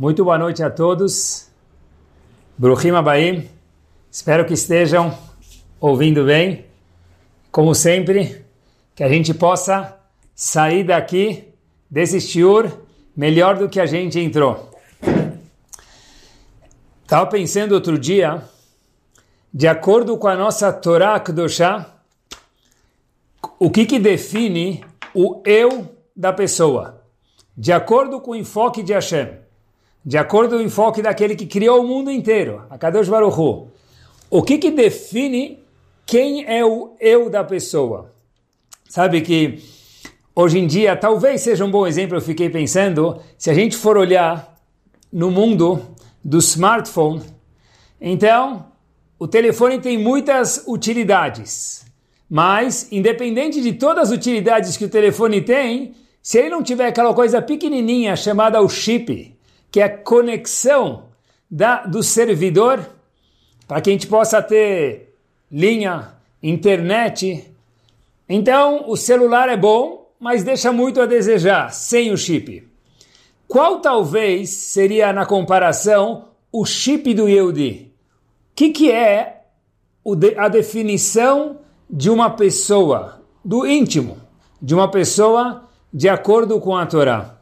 Muito boa noite a todos. Bruhim Abaim. Espero que estejam ouvindo bem. Como sempre, que a gente possa sair daqui, desse shiur, melhor do que a gente entrou. Estava pensando outro dia, de acordo com a nossa Torá Kedoshá, o que, que define o eu da pessoa? De acordo com o enfoque de Hashem de acordo com o enfoque daquele que criou o mundo inteiro, a Kadosh Baruch Hu. O que, que define quem é o eu da pessoa? Sabe que hoje em dia talvez seja um bom exemplo, eu fiquei pensando, se a gente for olhar no mundo do smartphone, então o telefone tem muitas utilidades, mas independente de todas as utilidades que o telefone tem, se ele não tiver aquela coisa pequenininha chamada o chip, que é a conexão da, do servidor, para que a gente possa ter linha, internet. Então, o celular é bom, mas deixa muito a desejar, sem o chip. Qual talvez seria, na comparação, o chip do Yehudi? O que, que é a definição de uma pessoa, do íntimo, de uma pessoa de acordo com a Torá?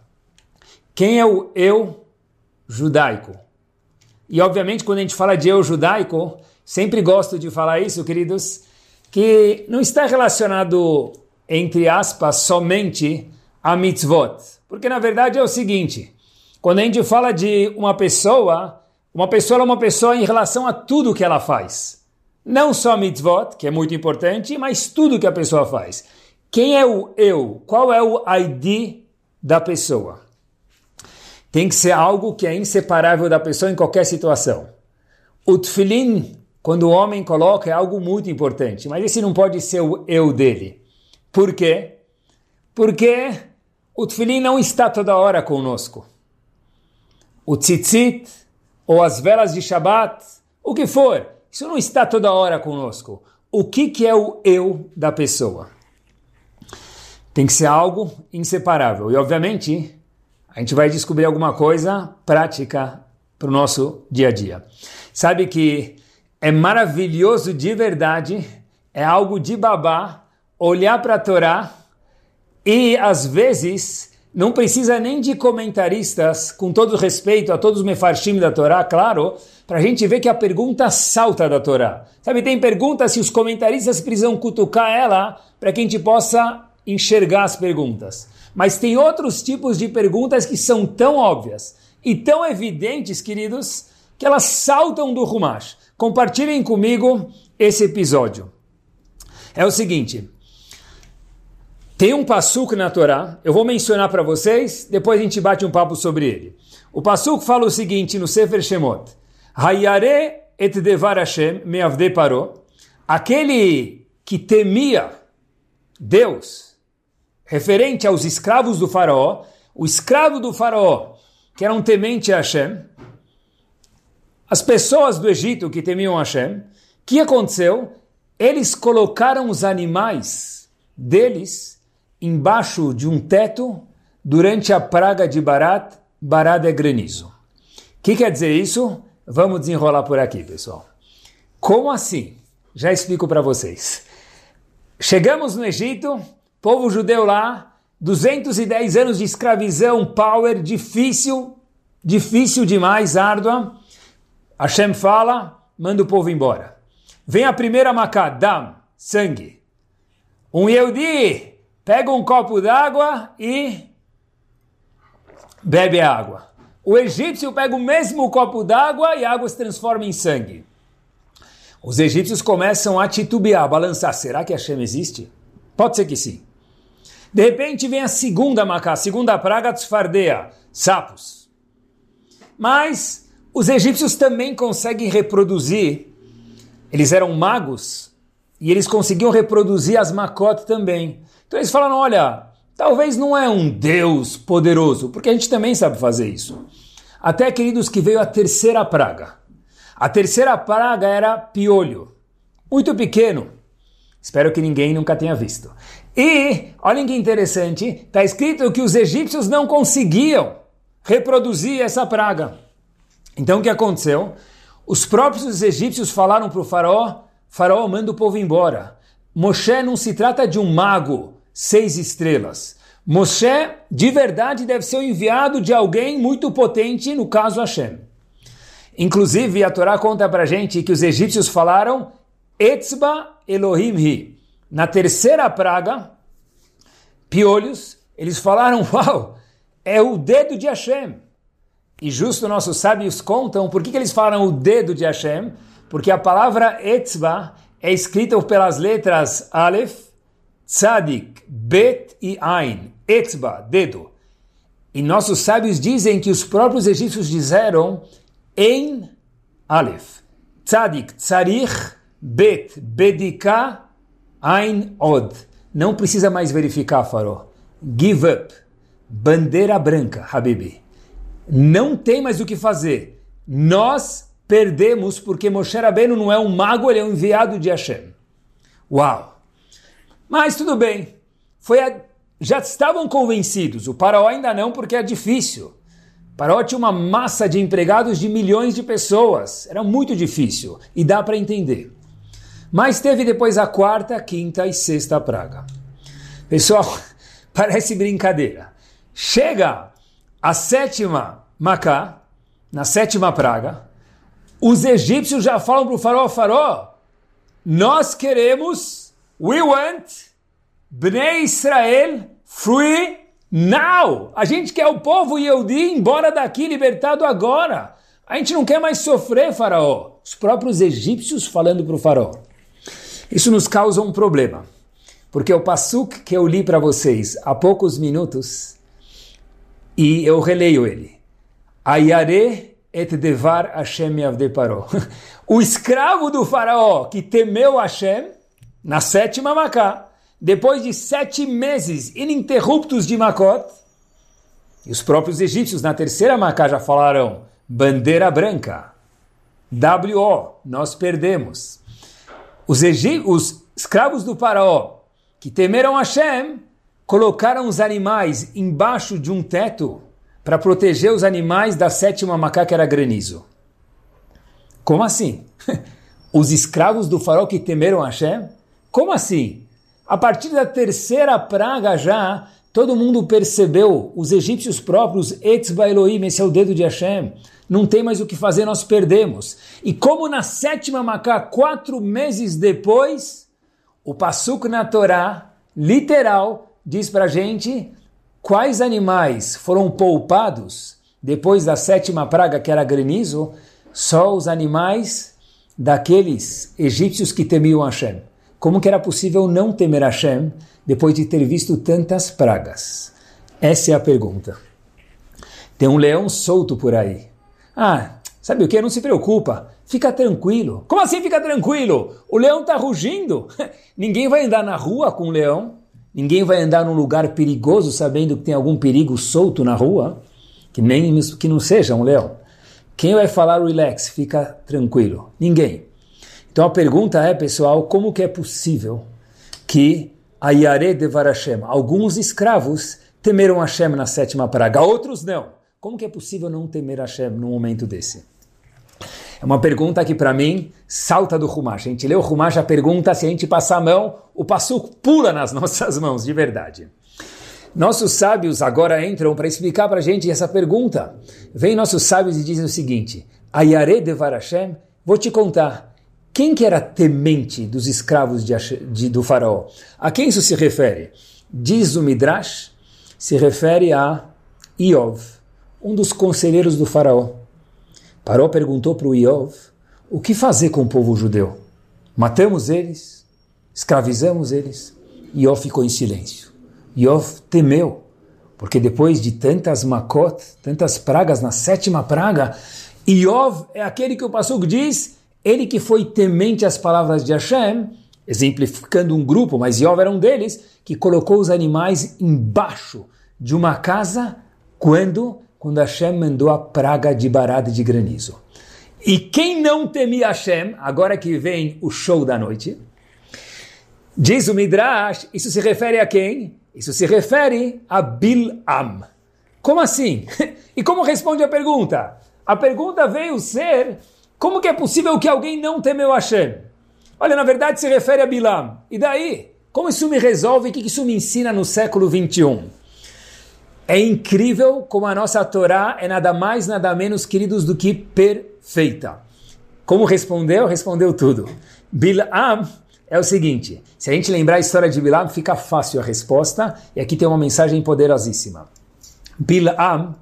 Quem é o eu judaico. E obviamente quando a gente fala de eu judaico, sempre gosto de falar isso, queridos, que não está relacionado, entre aspas, somente a mitzvot. Porque na verdade é o seguinte, quando a gente fala de uma pessoa, uma pessoa é uma pessoa em relação a tudo que ela faz. Não só mitzvot, que é muito importante, mas tudo que a pessoa faz. Quem é o eu? Qual é o ID da pessoa? Tem que ser algo que é inseparável da pessoa em qualquer situação. O tefilin, quando o homem coloca, é algo muito importante, mas esse não pode ser o eu dele. Por quê? Porque o tefilin não está toda hora conosco. O tzitzit, ou as velas de Shabat, o que for, isso não está toda hora conosco. O que, que é o eu da pessoa? Tem que ser algo inseparável. E, obviamente, a gente vai descobrir alguma coisa prática para o nosso dia a dia. Sabe que é maravilhoso de verdade, é algo de babá, olhar para a Torá e às vezes não precisa nem de comentaristas, com todo respeito a todos os mefarshim da Torá, claro, para a gente ver que a pergunta salta da Torá. Sabe, tem perguntas se os comentaristas precisam cutucar ela para que a gente possa enxergar as perguntas. Mas tem outros tipos de perguntas que são tão óbvias e tão evidentes, queridos, que elas saltam do Rumash. Compartilhem comigo esse episódio. É o seguinte, tem um passuco na Torá, eu vou mencionar para vocês, depois a gente bate um papo sobre ele. O passuco fala o seguinte no Sefer Shemot, Hayare et devar Hashem meavde paró, aquele que temia Deus, referente aos escravos do faraó, o escravo do faraó, que era um temente a Hashem, as pessoas do Egito que temiam Hashem, o que aconteceu? Eles colocaram os animais deles embaixo de um teto durante a praga de Barat, Barat é granizo. O que quer dizer isso? Vamos desenrolar por aqui, pessoal. Como assim? Já explico para vocês. Chegamos no Egito, Povo judeu lá, 210 anos de escravização, power, difícil, difícil demais, árdua. Hashem fala, manda o povo embora. Vem a primeira macá, dam, sangue. Um Yehudi pega um copo d'água e bebe a água. O egípcio pega o mesmo copo d'água e a água se transforma em sangue. Os egípcios começam a titubear, a balançar. Será que Hashem existe? Pode ser que sim. De repente vem a segunda macá, a segunda praga tsfardeia, sapos. Mas os egípcios também conseguem reproduzir, eles eram magos, e eles conseguiam reproduzir as macot também. Então eles falaram, olha, talvez não é um Deus poderoso, porque a gente também sabe fazer isso. Até, queridos, que veio a terceira praga. A terceira praga era piolho, muito pequeno. Espero que ninguém nunca tenha visto. E, olhem que interessante, está escrito que os egípcios não conseguiam reproduzir essa praga. Então o que aconteceu? Os próprios egípcios falaram para o faraó, faraó manda o povo embora. Moshe não se trata de um mago, seis estrelas. Moshe, de verdade, deve ser o enviado de alguém muito potente, no caso Hashem. Inclusive, a Torá conta para gente que os egípcios falaram Etzba Elohim Hi. Na terceira praga, piolhos, eles falaram, uau, é o dedo de Hashem. E justo nossos sábios contam por que, que eles falam o dedo de Hashem, porque a palavra Etzba é escrita pelas letras Aleph, Tzadik, Bet e Ain. Etzba, dedo. E nossos sábios dizem que os próprios egípcios disseram Ein Aleph, Tzadik, Tzarich, Bet, Bedika, Ein Od. Não precisa mais verificar, Faró. Give up. Bandeira branca, Habibi. Não tem mais o que fazer. Nós perdemos porque Moshe Rabbeinu não é um mago, ele é um enviado de Hashem. Uau! Mas tudo bem. Foi a... Já estavam convencidos. O Paraó ainda não, porque é difícil. O Paraó tinha uma massa de empregados de milhões de pessoas. Era muito difícil. E dá para entender. Mas teve depois a quarta, quinta e sexta praga. Pessoal, parece brincadeira. Chega a sétima Macá, na sétima praga, os egípcios já falam para o faraó, faraó, nós queremos, we want, Bnei Israel free now. A gente quer o povo Yehudi embora daqui, libertado agora. A gente não quer mais sofrer, faraó. Os próprios egípcios falando para o faraó. Isso nos causa um problema, porque o passuk que eu li para vocês há poucos minutos, e eu releio ele. Ayare et devar Hashem yavde paró. O escravo do faraó que temeu Hashem, na sétima Macá, depois de sete meses ininterruptos de Makot, e os próprios egípcios na terceira Macá já falaram, bandeira branca, W.O., nós perdemos. Os, os escravos do faraó que temeram Hashem colocaram os animais embaixo de um teto para proteger os animais da sétima macaca era granizo. Como assim? Os escravos do faraó que temeram Hashem? Como assim? A partir da terceira praga já, todo mundo percebeu, os egípcios próprios, Etzba Elohim, esse é o dedo de Hashem, não tem mais o que fazer, nós perdemos. E como na sétima Macá, quatro meses depois, o Passuk na Torá, literal, diz para gente quais animais foram poupados depois da sétima praga, que era granizo, só os animais daqueles egípcios que temiam Hashem. Como que era possível não temer Hashem depois de ter visto tantas pragas? Essa é a pergunta. Tem um leão solto por aí. Ah, sabe o que? Não se preocupa. Fica tranquilo. Como assim fica tranquilo? O leão está rugindo. Ninguém vai andar na rua com o leão. Ninguém vai andar num lugar perigoso sabendo que tem algum perigo solto na rua. Que nem que não seja um leão. Quem vai falar relax, fica tranquilo? Ninguém. Então a pergunta é, pessoal, como que é possível que a Yare de Varashem, alguns escravos temeram Hashem na sétima praga, outros não. Como que é possível não temer Hashem num momento desse? É uma pergunta que para mim salta do Rumash. A gente lê o Rumash, a pergunta, se a gente passar a mão, o passo pula nas nossas mãos, de verdade. Nossos sábios agora entram para explicar para a gente essa pergunta. Vem nossos sábios e dizem o seguinte, Ayare de Varashem, vou te contar, quem que era temente dos escravos de, de, do faraó? A quem isso se refere? Diz o Midrash, se refere a Iov um dos conselheiros do faraó. Paró perguntou para o Iov, o que fazer com o povo judeu? Matamos eles? Escravizamos eles? Iov ficou em silêncio. Iov temeu, porque depois de tantas makot, tantas pragas, na sétima praga, Iov é aquele que o Passuco diz, ele que foi temente às palavras de Hashem, exemplificando um grupo, mas Iov era um deles, que colocou os animais embaixo de uma casa quando quando Hashem mandou a praga de barada de granizo. E quem não temia Hashem, agora que vem o show da noite, diz o Midrash, isso se refere a quem? Isso se refere a Bilam. Como assim? e como responde a pergunta? A pergunta veio ser, como que é possível que alguém não temeu Hashem? Olha, na verdade se refere a Bilam. E daí? Como isso me resolve? O que isso me ensina no século 21? É incrível como a nossa Torá é nada mais, nada menos, queridos, do que perfeita. Como respondeu? Respondeu tudo. Bilam é o seguinte: se a gente lembrar a história de Bilam, fica fácil a resposta, e aqui tem uma mensagem poderosíssima. Bilam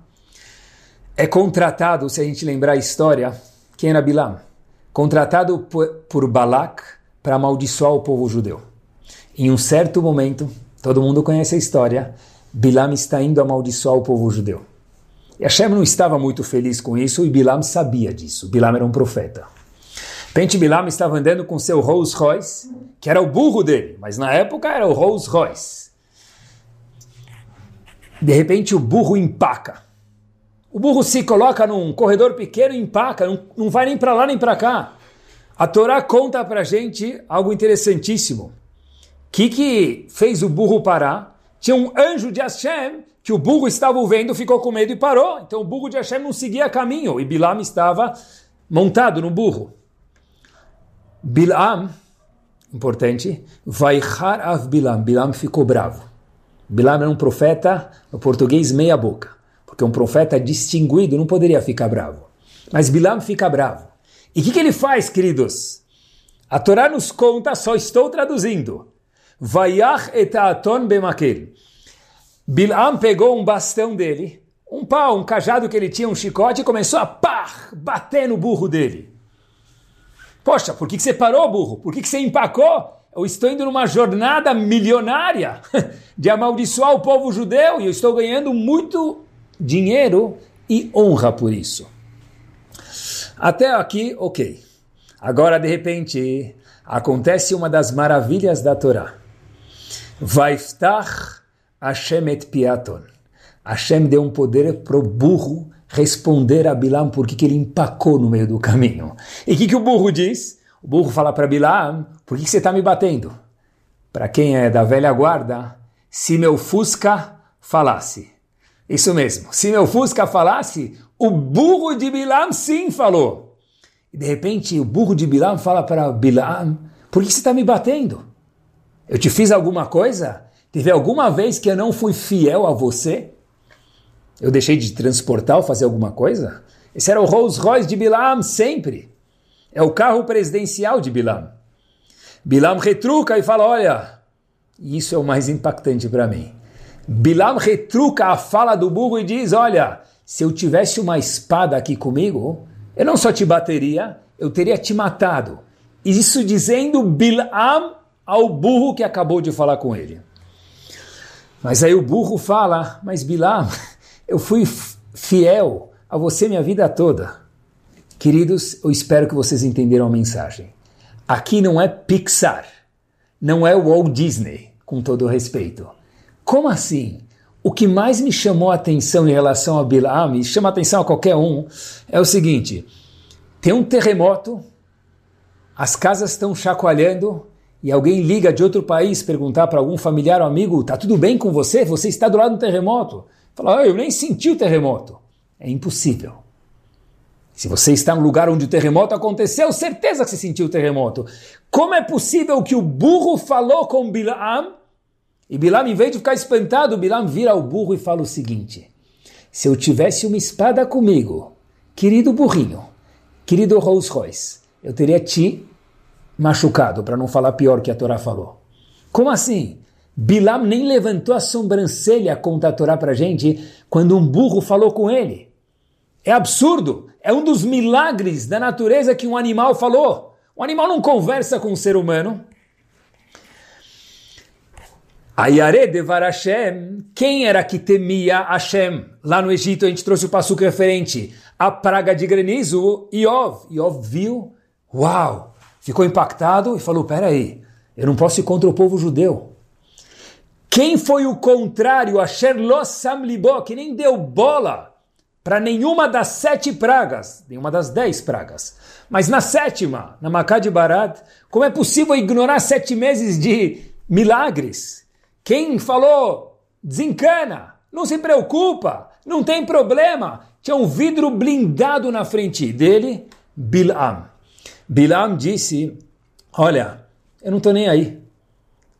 é contratado, se a gente lembrar a história, quem era Bilam? Contratado por, por Balak para amaldiçoar o povo judeu. Em um certo momento, todo mundo conhece a história, Bilam está indo amaldiçoar o povo judeu. E Hashem não estava muito feliz com isso e Bilam sabia disso. Bilam era um profeta. Pente Bilam estava andando com seu Rolls Royce, que era o burro dele, mas na época era o Rolls Royce. De repente o burro empaca. O burro se coloca num corredor pequeno e empaca, não, não vai nem para lá nem para cá. A Torá conta para gente algo interessantíssimo. O que, que fez o burro parar? tinha um anjo de Hashem que o burro estava vendo, ficou com medo e parou. Então o burro de Hashem não seguia caminho e Bilam estava montado no burro. Bilam, importante, Vaichar av Bilam, Bilam ficou bravo. Bilam era um profeta, no português, meia boca, porque um profeta distinguido não poderia ficar bravo. Mas Bilam fica bravo. E o que, que ele faz, queridos? A Torá nos conta, só estou traduzindo. Vayach etaaton bemakel. Bilam pegou um bastão dele, um pau, um cajado que ele tinha, um chicote, e começou a pá, bater no burro dele. Poxa, por que, que você parou, burro? Por que, que você empacou? Eu estou indo numa jornada milionária de amaldiçoar o povo judeu e eu estou ganhando muito dinheiro e honra por isso. Até aqui, ok. Agora, de repente, acontece uma das maravilhas da Torá. Vaiftach Hashem et piaton. Hashem deu um poder para o burro responder a Bilam por que ele empacou no meio do caminho. E o que, que o burro diz? O burro fala para Bilam, por que, que você está me batendo? Para quem é da velha guarda, se meu Fusca falasse. Isso mesmo, se meu Fusca falasse, o burro de Bilam sim falou. E de repente o burro de Bilam fala para Bilam, por que você está me batendo? Eu te fiz alguma coisa? Teve alguma vez que eu não fui fiel a você? Eu deixei de transportar ou fazer alguma coisa? Esse era o Rolls Royce de Bilam sempre. É o carro presidencial de Bilam. Bilam retruca e fala: Olha, isso é o mais impactante para mim. Bilam retruca a fala do burro e diz: Olha, se eu tivesse uma espada aqui comigo, eu não só te bateria, eu teria te matado. Isso dizendo Bilam ao burro que acabou de falar com ele. Mas aí o burro fala: Mas Bilam, eu fui fiel a você minha vida toda. Queridos, eu espero que vocês entenderam a mensagem. Aqui não é Pixar, não é Walt Disney, com todo respeito. Como assim? O que mais me chamou a atenção em relação a Bilam, e chama atenção a qualquer um, é o seguinte: tem um terremoto, as casas estão chacoalhando, e alguém liga de outro país perguntar para algum familiar ou amigo, tá tudo bem com você? Você está do lado do terremoto? Fala, ah, eu nem senti o terremoto. É impossível. Se você está um lugar onde o terremoto aconteceu, certeza que você sentiu o terremoto. Como é possível que o burro falou com Bilam? E Bilam, em vez de ficar espantado, Bilam vira ao burro e fala o seguinte: Se eu tivesse uma espada comigo, querido burrinho, querido Rolls Royce, eu teria te machucado, para não falar pior que a Torá falou. Como assim? Bilam nem levantou a sobrancelha, conta a Torá para gente, quando um burro falou com ele. É absurdo. É um dos milagres da natureza que um animal falou. O animal não conversa com o um ser humano. Ayare devar Hashem, quem era que temia Hashem? Lá no Egito a gente trouxe o passo referente. A praga de granizo, Iov. Iov viu, uau, ficou impactado e falou: peraí, eu não posso ir contra o povo judeu. Quem foi o contrário, a Sherlos Samlibó, que nem deu bola para nenhuma das sete pragas, nenhuma das dez pragas. Mas na sétima, na Macá de Barat, como é possível ignorar sete meses de milagres? Quem falou, desencana, não se preocupa, não tem problema. Tinha um vidro blindado na frente dele, Bilam. Bilam disse, olha, eu não estou nem aí.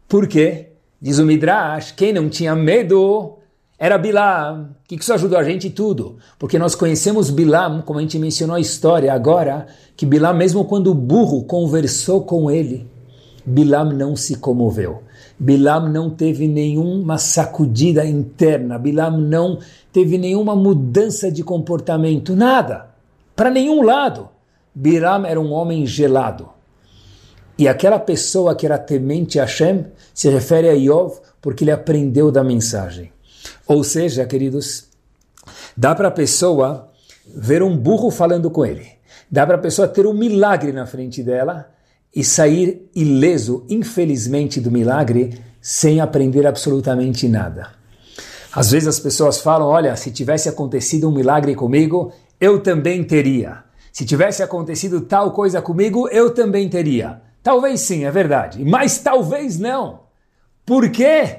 Por quê? Diz o Midrash, quem não tinha medo era Bilam. O que isso ajudou a gente? Tudo. Porque nós conhecemos Bilam, como a gente mencionou a história agora, que Bilam, mesmo quando o burro conversou com ele, Bilam não se comoveu. Bilam não teve nenhuma sacudida interna. Bilam não teve nenhuma mudança de comportamento. Nada. Para nenhum lado. Bilam era um homem gelado. E aquela pessoa que era temente a Hashem se refere a Yov porque ele aprendeu da mensagem. Ou seja, queridos, dá para a pessoa ver um burro falando com ele. Dá para a pessoa ter um milagre na frente dela e sair ileso, infelizmente, do milagre sem aprender absolutamente nada. Às vezes as pessoas falam: olha, se tivesse acontecido um milagre comigo, eu também teria. Se tivesse acontecido tal coisa comigo, eu também teria. Talvez sim, é verdade, mas talvez não. Por quê?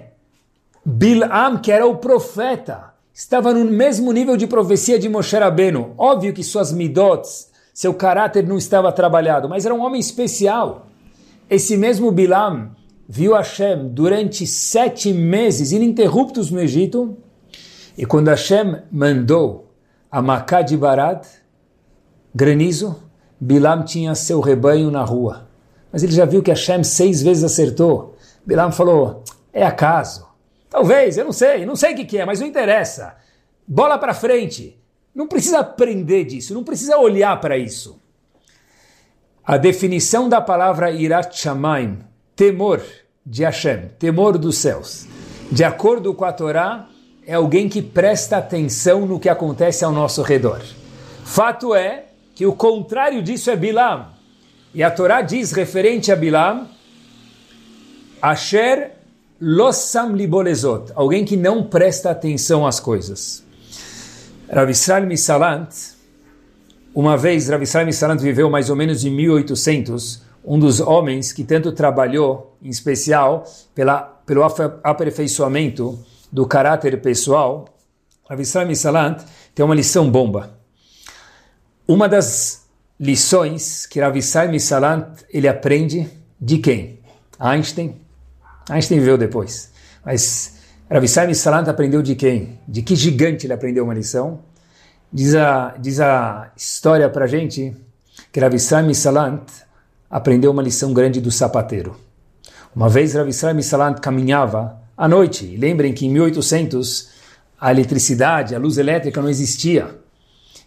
Bilam, que era o profeta, estava no mesmo nível de profecia de Moshe Rabbeinu. Óbvio que suas midots, seu caráter não estava trabalhado, mas era um homem especial. Esse mesmo Bilam viu Hashem durante sete meses ininterruptos no Egito, e quando Hashem mandou a Macá de Barad, granizo, Bilam tinha seu rebanho na rua. Mas ele já viu que Hashem seis vezes acertou. Bilam falou, é acaso. Talvez, eu não sei, não sei o que, que é, mas não interessa. Bola para frente. Não precisa aprender disso, não precisa olhar para isso. A definição da palavra Irat Shamaim, temor de Hashem, temor dos céus, de acordo com a Torá, é alguém que presta atenção no que acontece ao nosso redor. Fato é que o contrário disso é Bilam. E a Torá diz, referente a Bilam, Asher Lossam Libolezot, alguém que não presta atenção às coisas. Rav Israel Misalant, uma vez Rav Israel Misalant viveu mais ou menos em 1800, um dos homens que tanto trabalhou, em especial, pela, pelo aperfeiçoamento do caráter pessoal, Rav Israel Misalant tem uma lição bomba. Uma das lições que Rav Israel Misalant ele aprende de quem? Einstein. Einstein viveu depois. Mas Rav Israel Misalant aprendeu de quem? De que gigante ele aprendeu uma lição? Diz a, diz a história para gente que Rav Misalant aprendeu uma lição grande do sapateiro. Uma vez Rav Misalant caminhava à noite. lembrem que em 1800 a eletricidade, a luz elétrica não existia.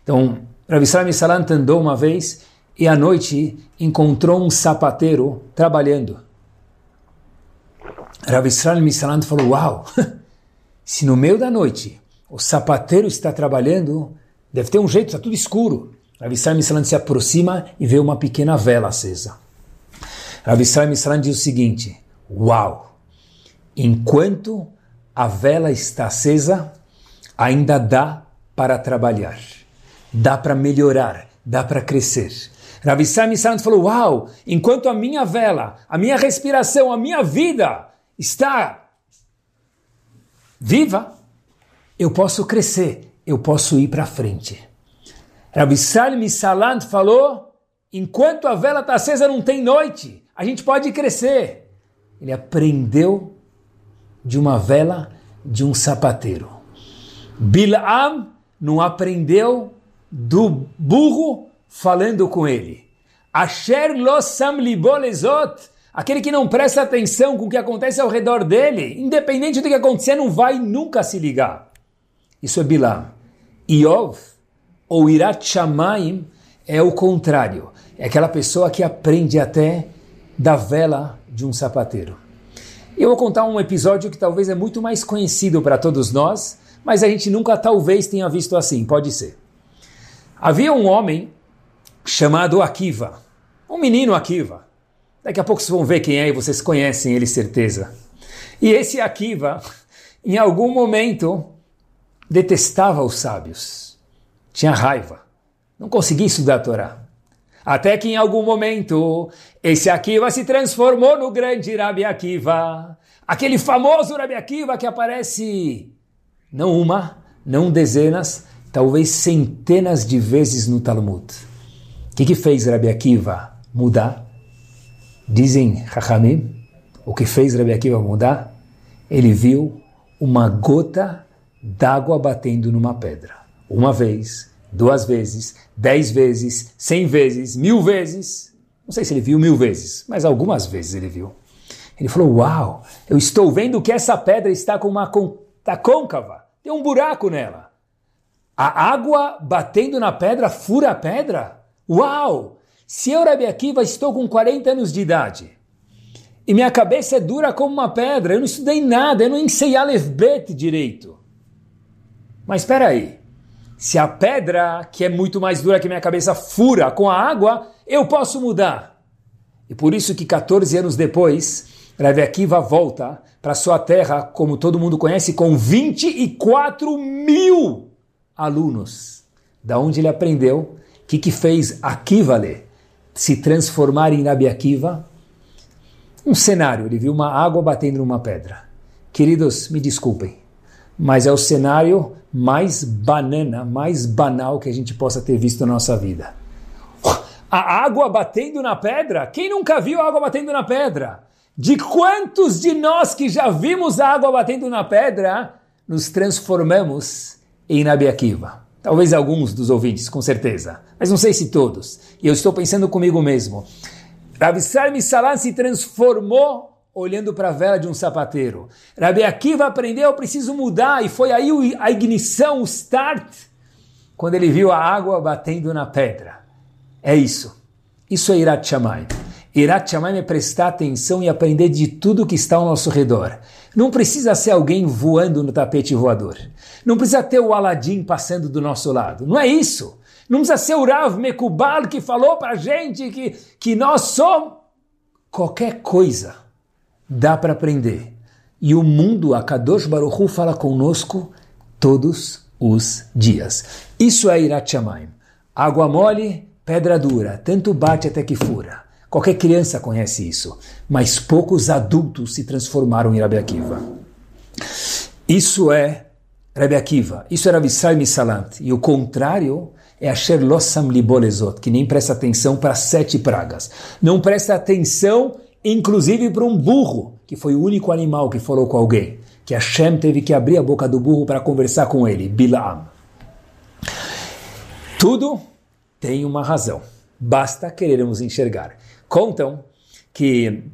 Então, Rav Salant andou uma vez e à noite encontrou um sapateiro trabalhando. Rav Israel Salant falou, uau, se no meio da noite o sapateiro está trabalhando, deve ter um jeito, está tudo escuro. Rav Israel Salant se aproxima e vê uma pequena vela acesa. Rav Israel Salant diz o seguinte, uau, enquanto a vela está acesa, ainda dá para trabalhar dá para melhorar, dá para crescer. Rav Santos falou: Uau, enquanto a minha vela, a minha respiração, a minha vida está viva, eu posso crescer, eu posso ir para frente. Rav Salim Salant falou: enquanto a vela está acesa, não tem noite, a gente pode crescer. Ele aprendeu de uma vela de um sapateiro. Bilam não aprendeu do burro falando com ele. Asher lo sam libolezot, aquele que não presta atenção com o que acontece ao redor dele, independente do que acontecer, não vai nunca se ligar. Isso é Bilam. Iov, ou Irat Shamaim, é o contrário. É aquela pessoa que aprende até da vela de um sapateiro. Eu vou contar um episódio que talvez é muito mais conhecido para todos nós, mas a gente nunca talvez tenha visto assim, pode ser. Havia um homem chamado Akiva, um menino Akiva. Daqui a pouco vocês vão ver quem é e vocês conhecem ele, certeza. E esse Akiva, em algum momento, detestava os sábios, tinha raiva, não conseguia estudar a Torá. Até que em algum momento, esse Akiva se transformou no grande Rabi Akiva, aquele famoso Rabi Akiva que aparece não uma, não dezenas, talvez centenas de vezes no Talmud. O que, que fez Rabi Akiva mudar? Dizem Chachamim, o que fez Rabi Akiva mudar? Ele viu uma gota d'água batendo numa pedra. Uma vez, duas vezes, dez vezes, cem vezes, mil vezes. Não sei se ele viu mil vezes, mas algumas vezes ele viu. Ele falou: Uau, eu estou vendo que essa pedra está com uma tá côncava, tem um buraco nela. A água batendo na pedra fura a pedra? Uau! Se eu, Rabi Akiva, estou com 40 anos de idade e minha cabeça é dura como uma pedra, eu não estudei nada, eu não ensei Aleph direito. Mas espera aí, se a pedra, que é muito mais dura que minha cabeça, fura com a água, eu posso mudar. E por isso que 14 anos depois, Rabi Akiva volta para sua terra, como todo mundo conhece, com 24 mil alunos. Da onde ele aprendeu, o que, que fez Akiva se transformar em Rabi Akiva? Um cenário, ele viu uma água batendo numa pedra. Queridos, me desculpem, mas é o cenário mais banana, mais banal que a gente possa ter visto na nossa vida. A água batendo na pedra? Quem nunca viu água batendo na pedra? De quantos de nós que já vimos a água batendo na pedra, nos transformamos em Nabi Akiva? Talvez alguns dos ouvintes, com certeza, mas não sei se todos. E eu estou pensando comigo mesmo. Rabi Salmi Salam se transformou olhando para a vela de um sapateiro. Rabi Akiva aprendeu, eu preciso mudar, e foi aí a ignição, o start, quando ele viu a água batendo na pedra. É isso. Isso é Irat Shamayim. Irat Shamayim é prestar atenção e aprender de tudo que está ao nosso redor. Não precisa ser alguém voando no tapete voador. Não precisa ter o Aladim passando do nosso lado. Não é isso. Não precisa ser o Rav Mekubal que falou para a gente que, que nós somos. Qualquer coisa dá para aprender. E o mundo, a Kadosh Baruch Hu, fala conosco todos os dias. Isso é Irat Shamayim. Água mole, pedra dura, tanto bate até que fura. Qualquer criança conhece isso, mas poucos adultos se transformaram em Rabi Akiva. Isso é Rabi Akiva, isso é Rabi Salmi Salant. E o contrário é Asher Lossam Libolezot, que nem presta atenção para sete pragas. Não presta atenção, inclusive, para um burro, que foi o único animal que falou com alguém. Que Hashem teve que abrir a boca do burro para conversar com ele, Bilaam. Tudo tem uma razão. Basta querermos enxergar. Contam que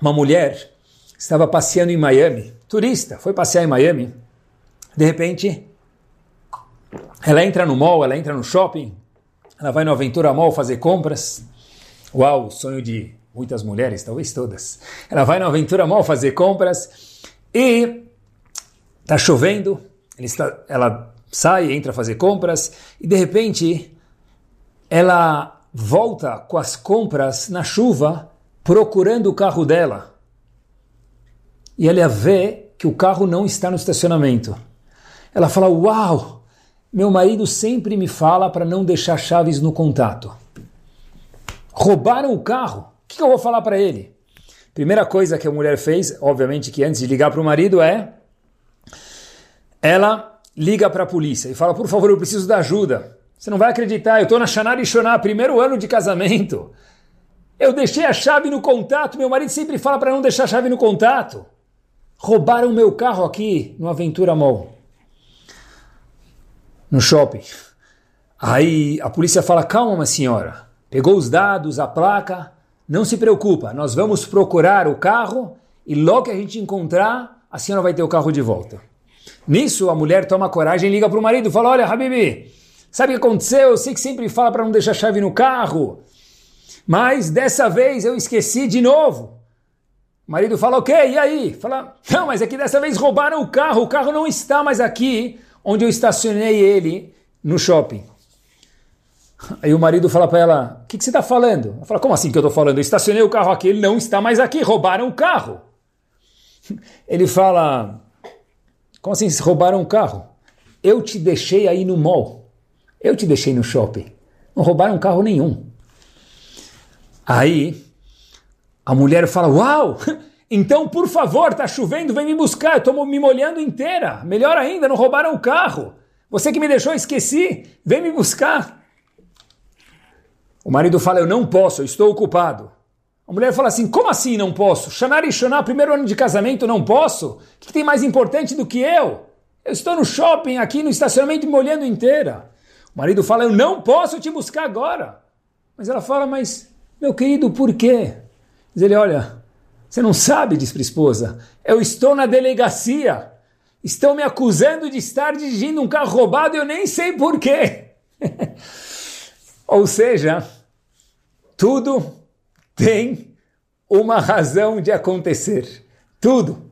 uma mulher estava passeando em Miami, turista, foi passear em Miami, de repente ela entra no mall, ela entra no shopping, ela vai no Aventura Mall fazer compras. Uau, sonho de muitas mulheres, talvez todas. Ela vai no Aventura Mall fazer compras e está chovendo, ela sai, entra fazer compras e de repente ela volta com as compras na chuva, procurando o carro dela. E ela vê que o carro não está no estacionamento. Ela fala: Uau, meu marido sempre me fala para não deixar chaves no contato. Roubaram o carro. O que eu vou falar para ele? Primeira coisa que a mulher fez, obviamente que antes de ligar para o marido, é ela liga para a polícia e fala: Por favor, eu preciso da ajuda. Você não vai acreditar, eu estou na Shanar e Shoná, primeiro ano de casamento. Eu deixei a chave no contato, meu marido sempre fala para não deixar a chave no contato. Roubaram meu carro aqui no Aventura Mall, no shopping. Aí a polícia fala: calma, minha senhora. Pegou os dados, a placa. Não se preocupa, nós vamos procurar o carro e logo que a gente encontrar, a senhora vai ter o carro de volta. Nisso, a mulher toma coragem e liga para o marido fala: Olha, Habibi, Sabe o que aconteceu? Eu sei que sempre fala para não deixar a chave no carro, mas dessa vez eu esqueci de novo. O marido fala, ok, e aí? Fala, não, mas é que dessa vez roubaram o carro, o carro não está mais aqui onde eu estacionei ele no shopping. Aí o marido fala para ela, o que, que, você está falando? Ela fala, como assim que eu estou falando? Eu estacionei o carro aqui, ele não está mais aqui, roubaram o carro. Ele fala, como assim roubaram o carro? Eu te deixei aí no mall. Eu te deixei no shopping. Não roubaram carro nenhum. Aí a mulher fala: Uau! Então, por favor, tá chovendo, vem me buscar. Eu estou me molhando inteira. Melhor ainda, não roubaram o carro. Você que me deixou, esqueci, vem me buscar. O marido fala, eu não posso, eu estou ocupado. A mulher fala assim, como assim não posso? Shanar e Shanar, primeiro ano de casamento, não posso? O que tem mais importante do que eu? Eu estou no shopping, aqui no estacionamento, me inteira. O marido fala, eu não posso te buscar agora. Mas ela fala, mas, meu querido, por quê? Diz ele, olha, você não sabe, diz para a esposa, eu estou na delegacia. Estão me acusando de estar dirigindo um carro roubado e eu nem sei por quê. Ou seja, tudo tem uma razão de acontecer. Tudo.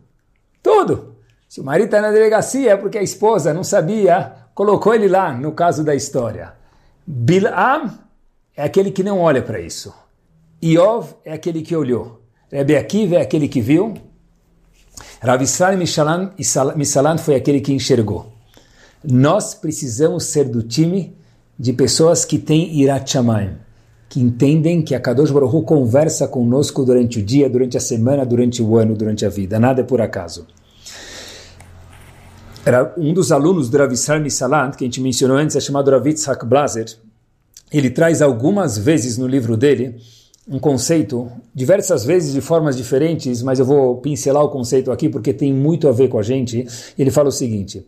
Tudo. Se o marido está na delegacia é porque a esposa não sabia, colocou ele lá, no caso da história. Bilam é aquele que não olha para isso. Iov é aquele que olhou. Rebbe Akiva é aquele que viu. Rav Israel Misalan foi aquele que enxergou. Nós precisamos ser do time de pessoas que têm Irat Shamayim, que entendem que a Kadosh Baruch Hu conversa conosco durante o dia, durante a semana, durante o ano, durante a vida. Nada é por acaso. Era um dos alunos do Rav Israel Misalan, que a gente mencionou antes, é chamado Rav Yitzhak Blazer. Ele traz algumas vezes no livro dele um conceito, diversas vezes de formas diferentes, mas eu vou pincelar o conceito aqui porque tem muito a ver com a gente. Ele fala o seguinte: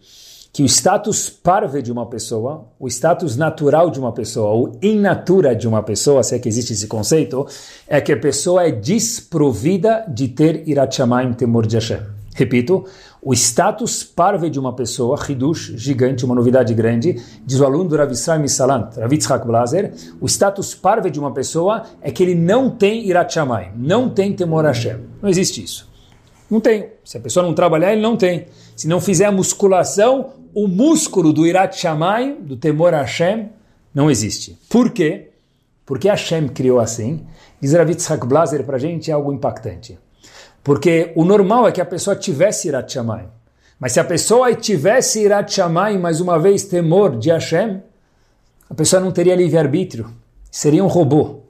que o status parve de uma pessoa, o status natural de uma pessoa, ou in natura de uma pessoa, se é que existe esse conceito, é que a pessoa é desprovida de ter irat shamayim, temor de Hashem. Repito, o status parve de uma pessoa, Hidush, gigante, uma novidade grande, diz o aluno do Rav Israel Misalant, Rav o status parve de uma pessoa é que ele não tem Irat não tem temor a Hashem. Não existe isso. Não tem. Se a pessoa não trabalhar, ele não tem. Se não fizer a musculação, o músculo do Irat do temor a Hashem, não existe. Por quê? Porque Hashem criou assim. Diz Rav Yitzhak para a gente é algo impactante. Porque o normal é que a pessoa tivesse Irat Shamayim. Mas se a pessoa tivesse Irat Shamayim, mais uma vez, temor de Hashem, a pessoa não teria livre-arbítrio. Seria um robô.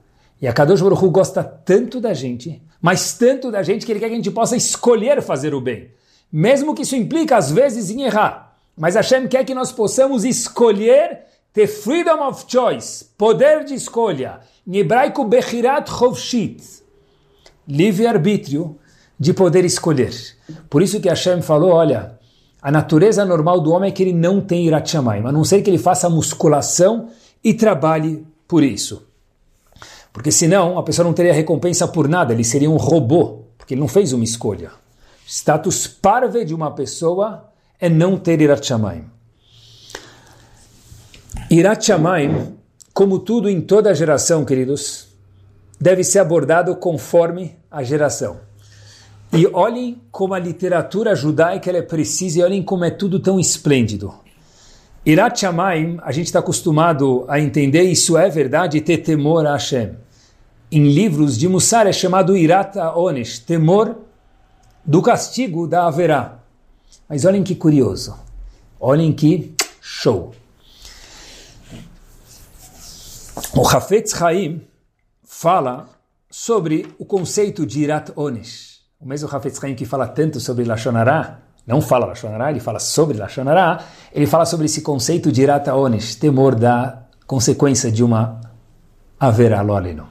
E a Kadosh Baruch Hu gosta tanto da gente, mas tanto da gente que ele quer que a gente possa escolher fazer o bem. Mesmo que isso implica, às vezes, em errar. Mas Hashem quer que nós possamos escolher, ter freedom of choice, poder de escolha. Em hebraico, Bechirat Chovshit. Livre-arbítrio de poder escolher. Por isso que Hashem falou, olha, a natureza normal do homem é que ele não tem Irat Shamayim, a não ser que ele faça musculação e trabalhe por isso. Porque senão a pessoa não teria recompensa por nada, ele seria um robô, porque ele não fez uma escolha. Status parve de uma pessoa é não ter. Irat Shamayim, como tudo em toda geração, queridos, deve ser abordado conforme a geração. E olhem como a literatura judaica é precisa e olhem como é tudo tão esplêndido. Irat Shamayim, a gente está acostumado a entender, isso é verdade, ter temor a Hashem. Em livros de Mussar é chamado Irat Onesh, temor do castigo da haverá. Mas olhem que curioso, olhem que show. O Hafetz Haim fala sobre o conceito de Irat Onesh. O mesmo Hafetz Haim que fala tanto sobre Lashonará, não fala Lashonará, ele fala sobre Lashonará, ele fala sobre esse conceito de Irata Onesh, temor da consequência de uma haverá loleno.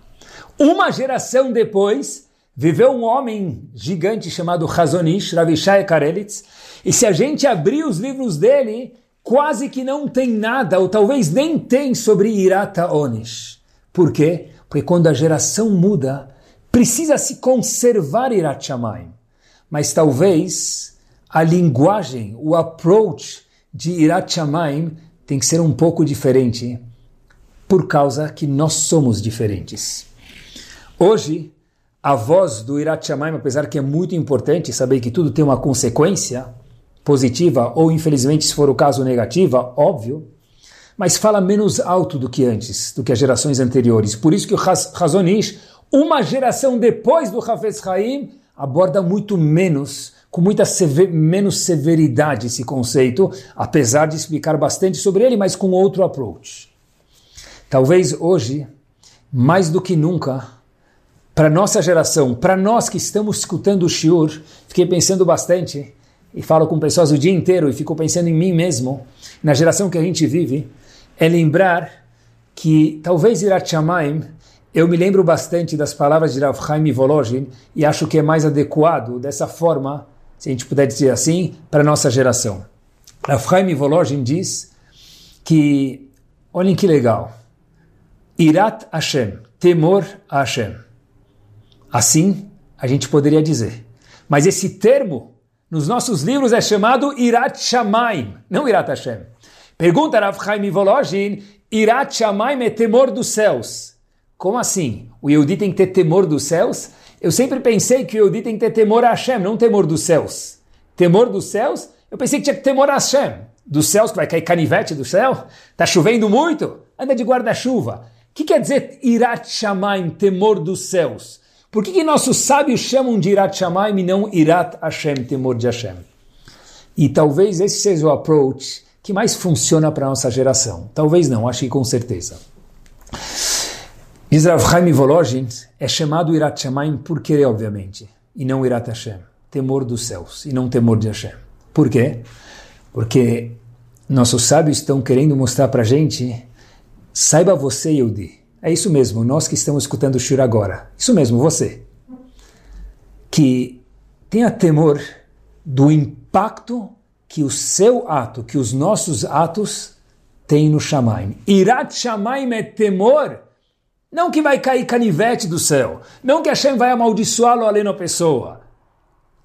Uma geração depois, viveu um homem gigante chamado Hazonish, Ravishai Karelitz, e se a gente abrir os livros dele, quase que não tem nada, ou talvez nem tem sobre Irata Onesh. Por quê? Porque quando a geração muda, precisa se conservar Irat Shamayim, mas talvez a linguagem, o approach de Irat Shamayim tem que ser um pouco diferente, por causa que nós somos diferentes. Hoje, a voz do Irat Shamayim, apesar que é muito importante saber que tudo tem uma consequência positiva ou, infelizmente, se for o caso, negativa, óbvio, mas fala menos alto do que antes, do que as gerações anteriores. Por isso que o Hazonish, uma geração depois do Hafez Haim aborda muito menos, com muita sever, menos severidade esse conceito, apesar de explicar bastante sobre ele, mas com outro approach. Talvez hoje, mais do que nunca, para nossa geração, para nós que estamos escutando o Shiur, fiquei pensando bastante e falo com pessoas o dia inteiro e fico pensando em mim mesmo, na geração que a gente vive, é lembrar que talvez Irat Shamayim, eu me lembro bastante das palavras de Rav Chaim Volozhin e acho que é mais adequado dessa forma, se a gente puder dizer assim, para a nossa geração. Rav Chaim Volozhin diz que, olhem que legal, Irat Hashem, temor a Hashem. Assim, a gente poderia dizer. Mas esse termo, nos nossos livros, é chamado Irat Shamayim, não Irat Hashem. Pergunta Rav Chaim Volozhin, Irat Shamayim é temor dos céus. Como assim? O Yehudi tem que ter temor dos céus? Eu sempre pensei que o Yehudi tem que ter temor a Hashem, não temor dos céus. Temor dos céus? Eu pensei que tinha que temor a Hashem. Dos céus, que vai cair canivete do céu? Tá chovendo muito? Anda de guarda-chuva. O que quer dizer Irat Shamayim, temor dos céus? Por que, que nossos sábios chamam de Irat Shamayim e não Irat Hashem, temor de Hashem? E talvez esse seja o approach que mais funciona para a nossa geração. Talvez não, acho que com certeza. Diz Rav Chaim Volozhin, é chamado Irat Shamayim por querer, obviamente, e não Irat Hashem, temor dos céus, e não temor de Hashem. Por quê? Porque nossos sábios estão querendo mostrar para a gente, saiba você, Yehudi, é isso mesmo, nós que estamos escutando o Shur agora, isso mesmo, você, que tenha temor do impacto que o seu ato, que os nossos atos têm no Shamaim. Irat Shamaim é temor, não que vai cair canivete do céu, não que Hashem vai amaldiçoá-lo além da pessoa.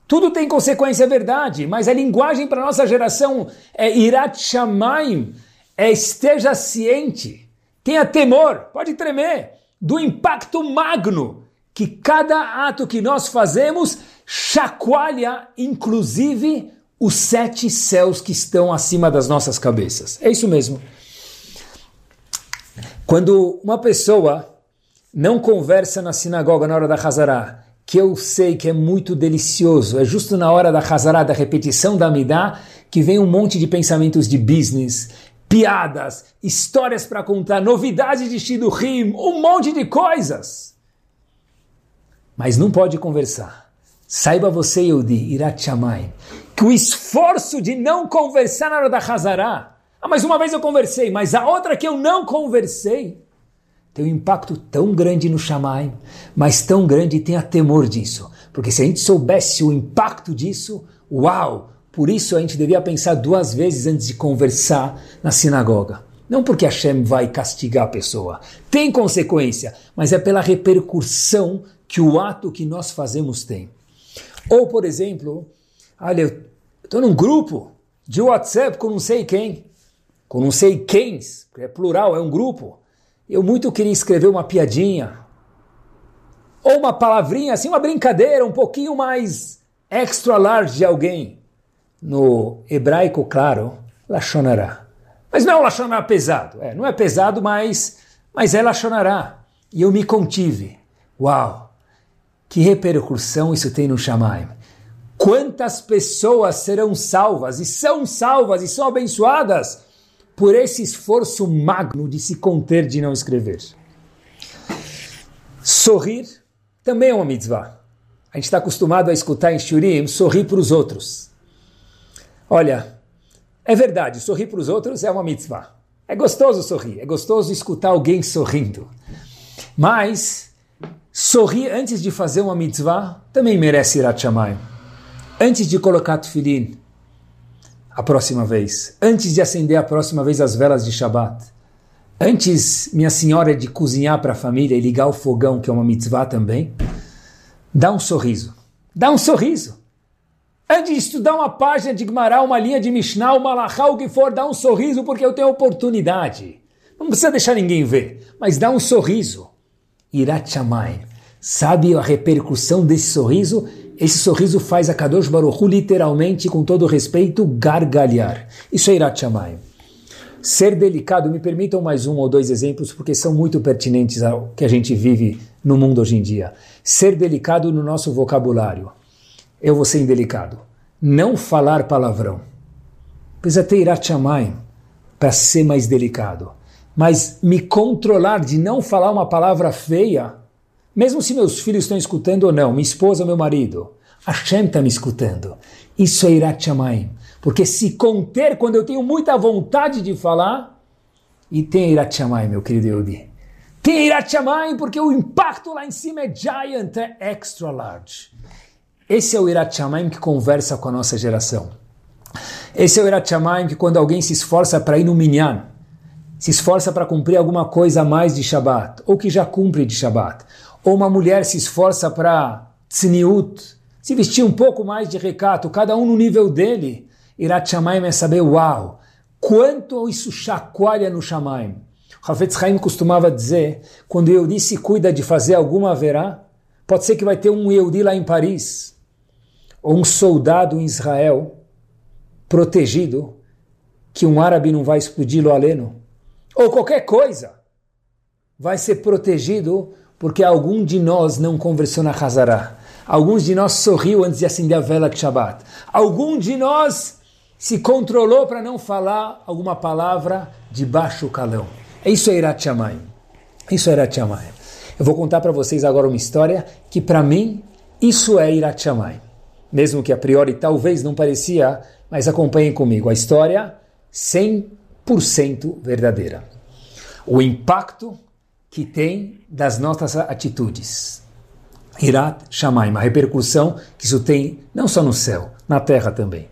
Tudo tem consequência, é verdade, mas a linguagem para nossa geração é Irat Shamaim, é esteja ciente, tenha temor, pode tremer, do impacto magno que cada ato que nós fazemos chacoalha, inclusive, os sete céus que estão acima das nossas cabeças. É isso mesmo. Quando uma pessoa não conversa na sinagoga na hora da Hazará, que eu sei que é muito delicioso, é justo na hora da Hazará, da repetição da Amidá, que vem um monte de pensamentos de business, piadas, histórias para contar, novidades de Shidurim, um monte de coisas. Mas não pode conversar. Saiba você, Yehudi, Irat Shamayim, que o esforço de não conversar na hora da Hazará, ah, mas uma vez eu conversei, mas a outra que eu não conversei, tem um impacto tão grande no Shamayim, mas tão grande e tenha temor disso. Porque se a gente soubesse o impacto disso, uau! Por isso a gente devia pensar duas vezes antes de conversar na sinagoga. Não porque Hashem vai castigar a pessoa. Tem consequência, mas é pela repercussão que o ato que nós fazemos tem. Ou, por exemplo, olha, eu estou num grupo de WhatsApp com não sei quem, com não sei quem, é plural, é um grupo. Eu muito queria escrever uma piadinha, ou uma palavrinha, assim, uma brincadeira um pouquinho mais extra large de alguém. No hebraico, claro, Lachonará. Mas não é um Lachonará pesado. É, não é pesado, mas, mas é Lachonará. E eu me contive. Uau! Que repercussão isso tem no Shamaim. Quantas pessoas serão salvas e são salvas e são abençoadas por esse esforço magno de se conter de não escrever. Sorrir também é uma mitzvah. A gente está acostumado a escutar em Shurim sorrir para os outros. Olha, é verdade, sorrir para os outros é uma mitzvah. É gostoso sorrir, é gostoso escutar alguém sorrindo. Mas sorrir antes de fazer uma mitzvah também merece irat shamayim. Antes de colocar tefilin, a próxima vez, antes de acender a próxima vez as velas de Shabat, antes, minha senhora, de cozinhar para a família e ligar o fogão, que é uma mitzvah também, dá um sorriso. Dá um sorriso. Antes de estudar uma página de Gmará, uma linha de Mishnah, uma Malachá, o que for, dá um sorriso porque eu tenho oportunidade. Não precisa deixar ninguém ver, mas dá um sorriso. Irat Shamayim. Sabe a repercussão desse sorriso? Esse sorriso faz a Kadosh Baruchu literalmente, com todo respeito, gargalhar. Isso é Irat Shamayim. Ser delicado, me permitam mais um ou dois exemplos, porque são muito pertinentes ao que a gente vive no mundo hoje em dia. Ser delicado no nosso vocabulário. Eu vou ser indelicado. Não falar palavrão. Precisa ter Irat Shamayim para ser mais delicado. Mas me controlar de não falar uma palavra feia mesmo se meus filhos estão escutando ou não, minha esposa ou meu marido, Hashem está me escutando. Isso é Irat Shamayim. Porque se conter quando eu tenho muita vontade de falar, e tem Irat Shamayim, meu querido Yehudi. Tem Irat Shamayim porque o impacto lá em cima é giant, é extra large. Esse é o Irat Shamayim que conversa com a nossa geração. Esse é o Irat Shamayim que quando alguém se esforça para ir no Minyan, se esforça para cumprir alguma coisa a mais de Shabat, ou que já cumpre de Shabat, ou uma mulher se esforça para tzniut, se vestir um pouco mais de recato, cada um no nível dele, Irat Shamayim é saber, uau, quanto isso chacoalha no Shamayim. Hafetz Haim costumava dizer, quando o Yehudi se cuida de fazer alguma verá, pode ser que vai ter um Yehudi lá em Paris, ou um soldado em Israel, protegido, que um árabe não vai explodir lo aleno ou qualquer coisa, vai ser protegido porque algum de nós não conversou na Hazara. Alguns de nós sorriu antes de acender a vela de Shabbat. Algum de nós se controlou para não falar alguma palavra de baixo calão. Isso é Irat Shamayim. Isso é Irat Shamayim. Eu vou contar para vocês agora uma história que para mim isso é Irat Shamayim. Mesmo que a priori talvez não parecia, mas acompanhem comigo. A história 100% verdadeira. O impacto que tem das nossas atitudes. Irat Shamaim, a repercussão que isso tem não só no céu, na terra também.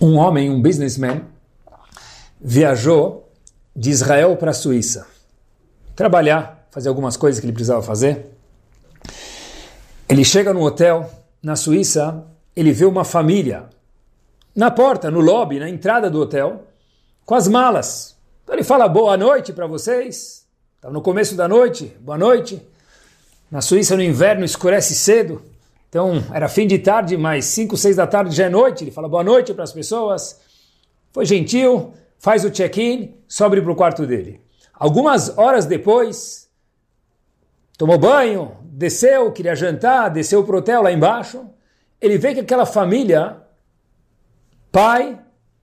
Um homem, um businessman, viajou de Israel para a Suíça. Trabalhar, fazer algumas coisas que ele precisava fazer. Ele chega no hotel na Suíça, ele vê uma família na porta, no lobby, na entrada do hotel, com as malas. Então ele fala boa noite para vocês. Estava no começo da noite, boa noite. Na Suíça, no inverno, escurece cedo. Então era fim de tarde, mas 5, 6 da tarde já é noite. Ele fala boa noite para as pessoas. Foi gentil, faz o check-in, sobe para o quarto dele. Algumas horas depois, tomou banho, desceu, queria jantar, desceu para o hotel lá embaixo. Ele vê que aquela família pai,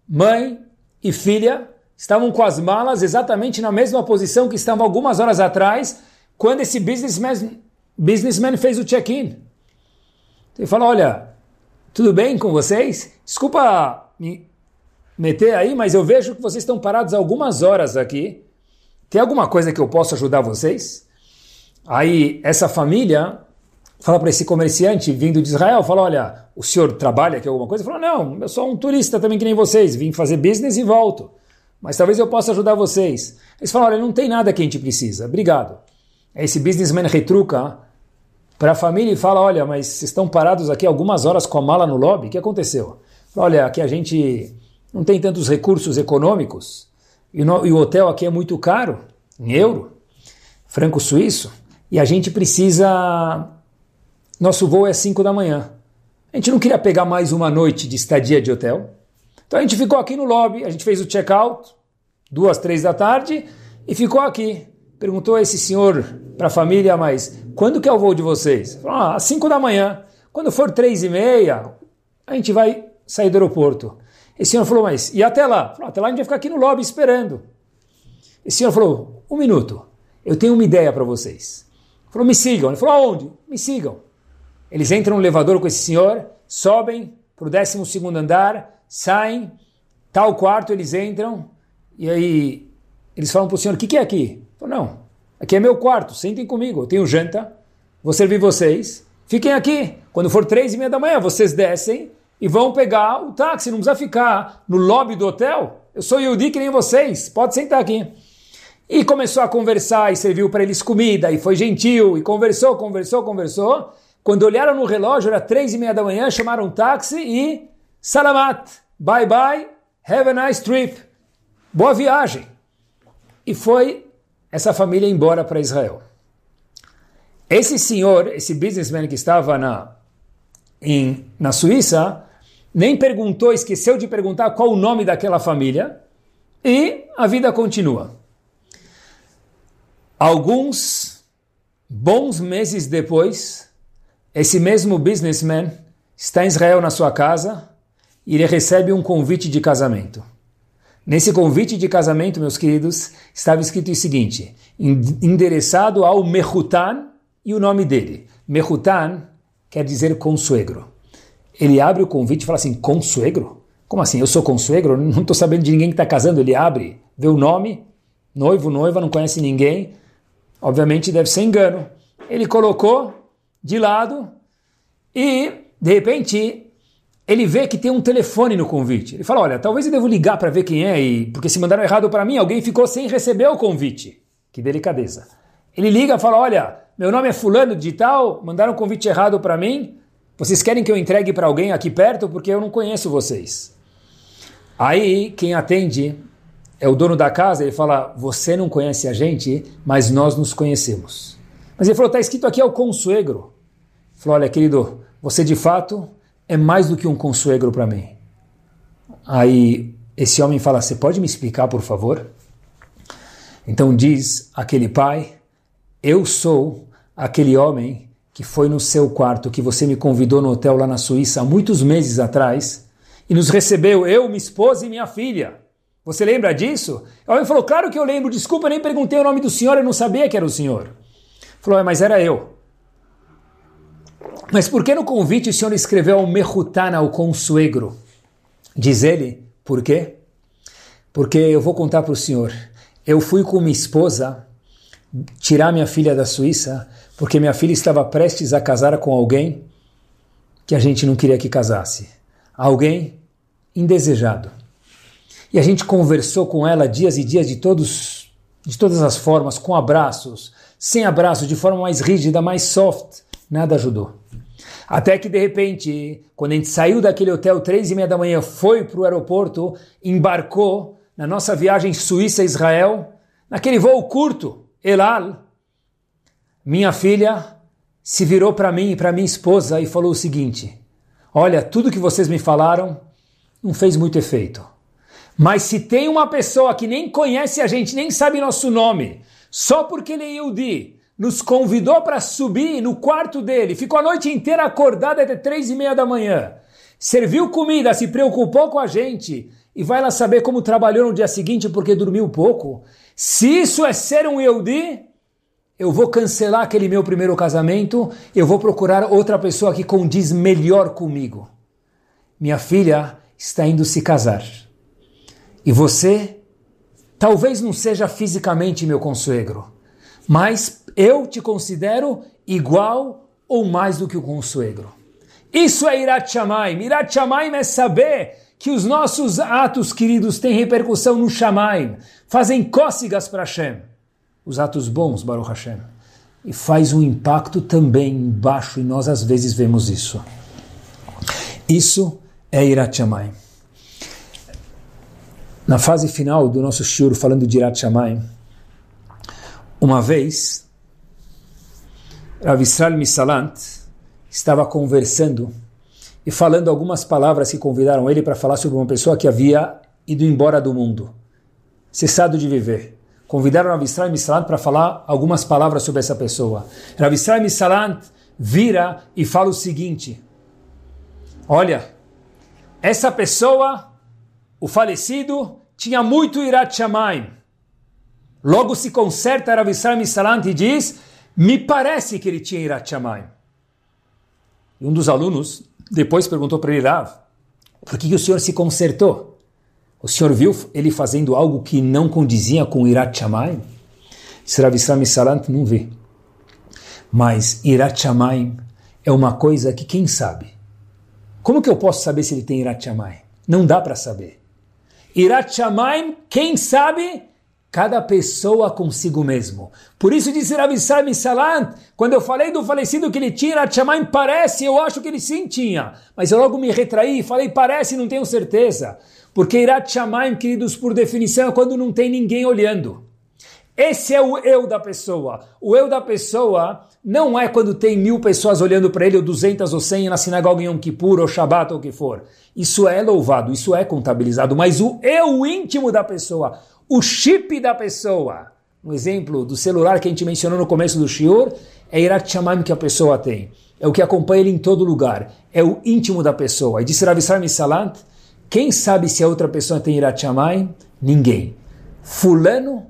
mãe e filha estavam com as malas exatamente na mesma posição que estavam algumas horas atrás, quando esse businessman, businessman fez o check-in. Ele falou: Olha, tudo bem com vocês? Desculpa me meter aí, mas eu vejo que vocês estão parados algumas horas aqui. Tem alguma coisa que eu possa ajudar vocês? Aí, essa família fala para esse comerciante vindo de Israel, fala, olha, o senhor trabalha aqui alguma coisa? Ele fala, não, eu sou um turista também que nem vocês, vim fazer business e volto. Mas talvez eu possa ajudar vocês. Eles falam, olha, não tem nada que a gente precisa, obrigado. Esse businessman retruca para a família e fala, olha, mas vocês estão parados aqui algumas horas com a mala no lobby, o que aconteceu? Olha, aqui a gente não tem tantos recursos econômicos e, no, e o hotel aqui é muito caro, em euro, franco suíço, e a gente precisa nosso voo é 5 da manhã. A gente não queria pegar mais uma noite de estadia de hotel. Então a gente ficou aqui no lobby, a gente fez o check-out, duas, três da tarde, e ficou aqui. Perguntou esse senhor para a família, mas quando que é o voo de vocês? Falou, ah, às 5 da manhã. Quando for três e meia, a gente vai sair do aeroporto. Esse senhor falou, mas e até lá? Falou, até lá a gente vai ficar aqui no lobby esperando. Esse senhor falou, um minuto, eu tenho uma ideia para vocês. Falou, me sigam. Ele falou, aonde? Me sigam. Eles entram no elevador com esse senhor, sobem para o 12 andar, saem, tal quarto eles entram, e aí eles falam para o senhor: o que, que é aqui? Falou, não, aqui é meu quarto, sentem comigo, eu tenho janta, vou servir vocês, fiquem aqui. Quando for três e meia da manhã, vocês descem e vão pegar o táxi, não precisa ficar no lobby do hotel. Eu sou Yudi que nem vocês, pode sentar aqui. E começou a conversar e serviu para eles comida, e foi gentil, e conversou, conversou, conversou. Quando olharam no relógio, era três e meia da manhã, chamaram um táxi e salamat, bye bye, have a nice trip, boa viagem. E foi essa família embora para Israel. Esse senhor, esse businessman que estava na, em, na Suíça, nem perguntou, esqueceu de perguntar qual o nome daquela família, e a vida continua. Alguns bons meses depois, esse mesmo businessman está em Israel na sua casa e ele recebe um convite de casamento. Nesse convite de casamento, meus queridos, estava escrito o seguinte, endereçado ao Mehutan e o nome dele. Mehutan quer dizer consuegro. ele abre o convite e fala assim, consuegro? Como assim? Eu sou consuegro? Não estou sabendo de ninguém que está casando. Ele abre, vê o nome, noivo, noiva, não conhece ninguém. Obviamente deve ser engano. Ele colocou de lado e, de repente, ele vê que tem um telefone no convite. Ele fala, olha, talvez eu devo ligar para ver quem é, e porque se mandaram errado para mim, alguém ficou sem receber o convite. Que delicadeza. Ele liga e fala, olha, meu nome é fulano de tal, mandaram um convite errado para mim, vocês querem que eu entregue para alguém aqui perto porque eu não conheço vocês. Aí quem atende é o dono da casa, ele fala, você não conhece a gente, mas nós nos conhecemos. Mas ele falou, está escrito aqui é o consuegro. Ele falou, olha querido, você de fato é mais do que um consuegro para mim. Aí esse homem fala: Você pode me explicar, por favor? Então diz aquele pai: Eu sou aquele homem que foi no seu quarto, que você me convidou no hotel lá na Suíça há muitos meses atrás e nos recebeu, eu, minha esposa e minha filha. Você lembra disso? O homem falou: Claro que eu lembro, desculpa, nem perguntei o nome do senhor, eu não sabia que era o senhor. Falou: é, Mas era eu. Mas por que no convite o senhor escreveu Mehutana, o consuegro? Diz ele, por quê? Porque eu vou contar para o senhor. Eu fui com minha esposa tirar minha filha da Suíça porque minha filha estava prestes a casar com alguém que a gente não queria que casasse. Alguém indesejado. E a gente conversou com ela dias e dias de todos de todas as formas, com abraços, sem abraços, de forma mais rígida, mais soft. Nada ajudou. Até que de repente, quando a gente saiu daquele hotel três e meia da manhã, foi para o aeroporto, embarcou na nossa viagem Suíça-Israel, naquele voo curto, Elal, minha filha se virou para mim e para minha esposa e falou o seguinte: Olha, tudo que vocês me falaram não fez muito efeito. Mas se tem uma pessoa que nem conhece a gente, nem sabe nosso nome, só porque ele é Yehudi, nos convidou para subir no quarto dele, ficou a noite inteira acordado até três e meia da manhã, serviu comida, se preocupou com a gente e vai lá saber como trabalhou no dia seguinte porque dormiu pouco. Se isso é ser um Yehudi, eu vou cancelar aquele meu primeiro casamento, eu vou procurar outra pessoa que condiz melhor comigo. Minha filha está indo se casar. E você talvez não seja fisicamente meu consuegro, mas eu te considero igual ou mais do que o consuegro. Isso é Irat Shamaim. É saber que os nossos atos queridos têm repercussão no Shamaim, fazem cócegas para Hashem. Os atos bons, Baruch Hashem. E faz um impacto também embaixo, e nós às vezes vemos isso. Isso é Irat. Na fase final do nosso shiur, falando de Irat uma vez Rav Israel Misalant estava conversando e falando algumas palavras que convidaram ele para falar sobre uma pessoa que havia ido embora do mundo, cessado de viver. Convidaram Rav Israel Misalant para falar algumas palavras sobre essa pessoa. Rav Israel Misalant vira e fala o seguinte: Olha, essa pessoa, o falecido, tinha muito irat shamayim. Logo se conserta Rav Israel Misalant e diz me parece que ele tinha Irat Shamayim. Um dos alunos depois perguntou para ele, Rav, por que, que o senhor se consertou? O senhor viu ele fazendo algo que não condizia com Irat Shamayim? Islam Salant não vê. Mas Irat Shamayim é uma coisa que quem sabe? Como que eu posso saber se ele tem Irat Shamayim? Não dá para saber. Irat Shamayim, quem sabe, Cada pessoa consigo mesmo. Por isso disse Rav Israel Salant, quando eu falei do falecido que ele tinha, Ratchamaim parece, eu acho que ele sim tinha. Mas eu logo me retraí e falei parece, não tenho certeza. Porque Irat Shamaim, queridos, por definição, é quando não tem ninguém olhando. Esse é o eu da pessoa. O eu da pessoa não é quando tem mil pessoas olhando para ele, ou duzentas ou cem na sinagoga em Yom Kippur, ou Shabbat, ou o que for. Isso é louvado, isso é contabilizado. Mas o eu íntimo da pessoa, o chip da pessoa. Um exemplo do celular que a gente mencionou no começo do shiur é Shamayim que a pessoa tem. É o que acompanha ele em todo lugar. É o íntimo da pessoa. E disse Rav Israel Salant, quem sabe se a outra pessoa tem Irat? Ninguém. Fulano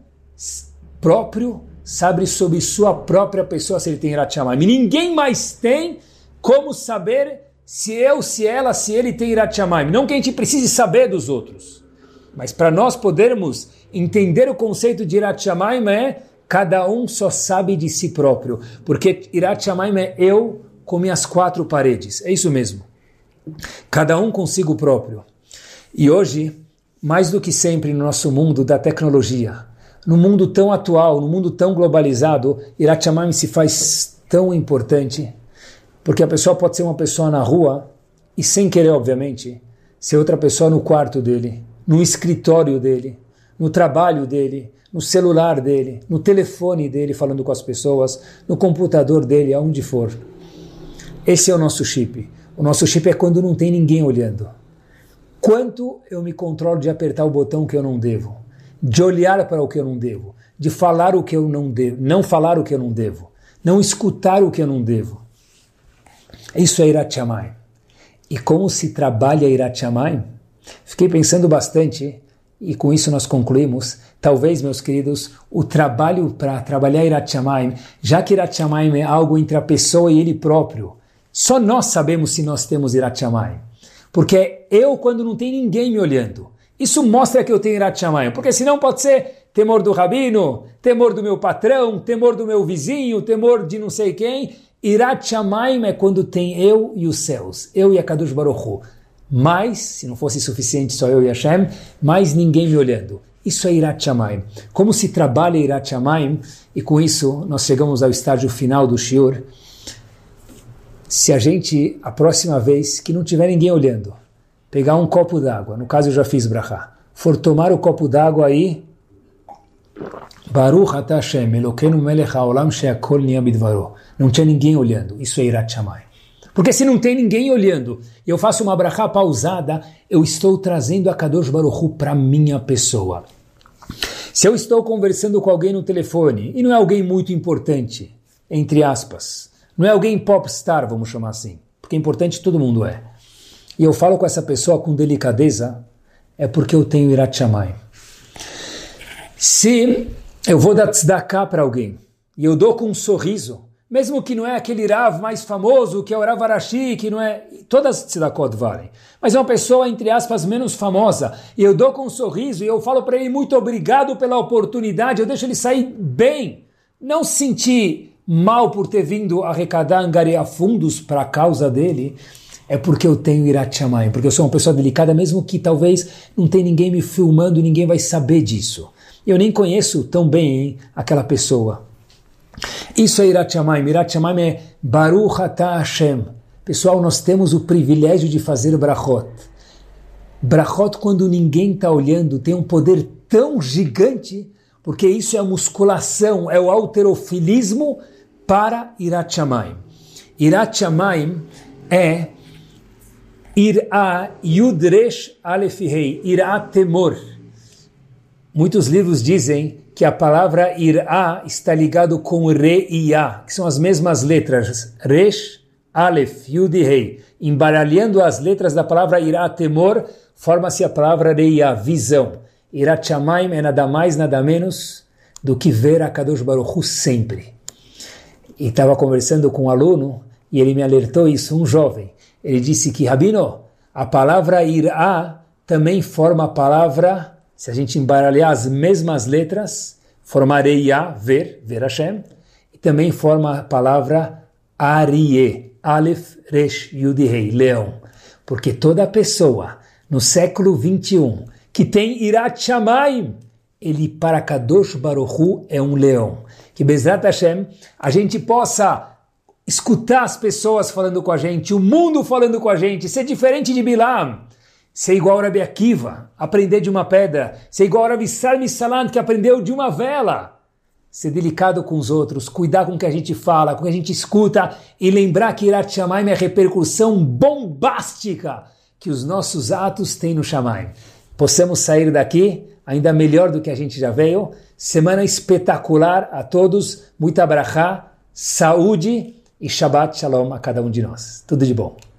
próprio sabe sobre sua própria pessoa se ele tem Irat. Ninguém mais tem como saber se eu, se ela, se ele tem Irat. Não que a gente precise saber dos outros. Mas para nós podermos entender o conceito de Irat Shamayim é cada um só sabe de si próprio. Porque Irat Shamayim é eu com minhas quatro paredes. É isso mesmo. Cada um consigo próprio. E hoje, mais do que sempre no nosso mundo da tecnologia, no mundo tão atual, no mundo tão globalizado, Irat Shamayim se faz tão importante porque a pessoa pode ser uma pessoa na rua e, sem querer, obviamente, ser outra pessoa no quarto dele, no escritório dele, no trabalho dele, no celular dele, no telefone dele falando com as pessoas, no computador dele, aonde for. Esse é o nosso chip. O nosso chip é quando não tem ninguém olhando. Quanto eu me controlo de apertar o botão que eu não devo, de olhar para o que eu não devo, de falar o que eu não devo, não falar o que eu não devo, não escutar o que eu não devo. Isso é Irat. E como se trabalha Irat? Fiquei pensando bastante e com isso nós concluímos. Talvez, meus queridos, o trabalho para trabalhar Irat Shamayim, já que Irat Shamayim é algo entre a pessoa e ele próprio, só nós sabemos se nós temos Irat Shamayim. Porque eu, quando não tem ninguém me olhando, isso mostra que eu tenho Irat Shamayim. Porque senão pode ser temor do rabino, temor do meu patrão, temor do meu vizinho, temor de não sei quem. Irat Shamayim é quando tem eu e os céus, eu e a Kadosh Baruch Hu. Mas, se não fosse suficiente só eu e Hashem, mais ninguém me olhando. Isso é Irat Shamayim. Como se trabalha Irat Shamayim, e com isso nós chegamos ao estágio final do Shiur. Se a gente, a próxima vez que não tiver ninguém olhando, pegar um copo d'água, no caso eu já fiz brachá, for tomar o copo d'água aí, Baruch Hashem, Elokeinu melech haolam she'akol. Não tinha ninguém olhando. Isso é Irat Shammai. Porque se não tem ninguém olhando eu faço uma brachá pausada, eu estou trazendo a Kadosh Baruch para minha pessoa. Se eu estou conversando com alguém no telefone, e não é alguém muito importante, entre aspas, não é alguém popstar, vamos chamar assim, porque importante todo mundo é, e eu falo com essa pessoa com delicadeza, é porque eu tenho Irat Shammai. Se eu vou dar tzedakah para alguém e eu dou com um sorriso, mesmo que não é aquele Rav mais famoso, que é o Rav Arashi, que não é... Todas as tzedakot valem. Mas é uma pessoa, entre aspas, menos famosa. E eu dou com um sorriso e eu falo para ele muito obrigado pela oportunidade, eu deixo ele sair bem. Não sentir mal por ter vindo arrecadar, angariar fundos para a causa dele é porque eu tenho Irat Shamayim, porque eu sou uma pessoa delicada, mesmo que talvez não tenha ninguém me filmando ninguém vai saber disso. Eu nem conheço tão bem hein, aquela pessoa. Isso é Irat Shamayim. Irat é Baruch Atah Hashem. Pessoal, nós temos o privilégio de fazer brachot. Brachot, quando ninguém está olhando, tem um poder tão gigante, porque isso é a musculação, é o alterofilismo para Irat Shamayim. Irat Shamayim é Irá Yudresh Aleph Rei, Irá temor. Muitos livros dizem que a palavra irá está ligado com re e a, que são as mesmas letras, resh, alef, yud e rei. Embaralhando as letras da palavra irá, temor, forma-se a palavra re a, visão. Irá chamaim é nada mais, nada menos do que ver a Kadosh Baruch sempre. E estava conversando com um aluno e ele me alertou isso, um jovem. Ele disse que, Rabino, a palavra irá também forma a palavra se a gente embaralhar as mesmas letras, formarei Ya, ver, ver Hashem, e também forma a palavra Arie, Aleph, Resh, Yud Rei, leão. Porque toda pessoa no século 21 que tem Irat Shamayim, ele para Kadosh Baruchu é um leão. Que Bezrat Hashem, a gente possa escutar as pessoas falando com a gente, o mundo falando com a gente, ser diferente de Bilam ser igual a Rabi Akiva, aprender de uma pedra, ser igual a Rabi Salmi Salant, que aprendeu de uma vela. Ser delicado com os outros, cuidar com o que a gente fala, com o que a gente escuta e lembrar que Irat Shamayim é a repercussão bombástica que os nossos atos têm no Shamayim. Possamos sair daqui ainda melhor do que a gente já veio. Semana espetacular a todos, muita brachá, saúde e Shabbat Shalom a cada um de nós. Tudo de bom.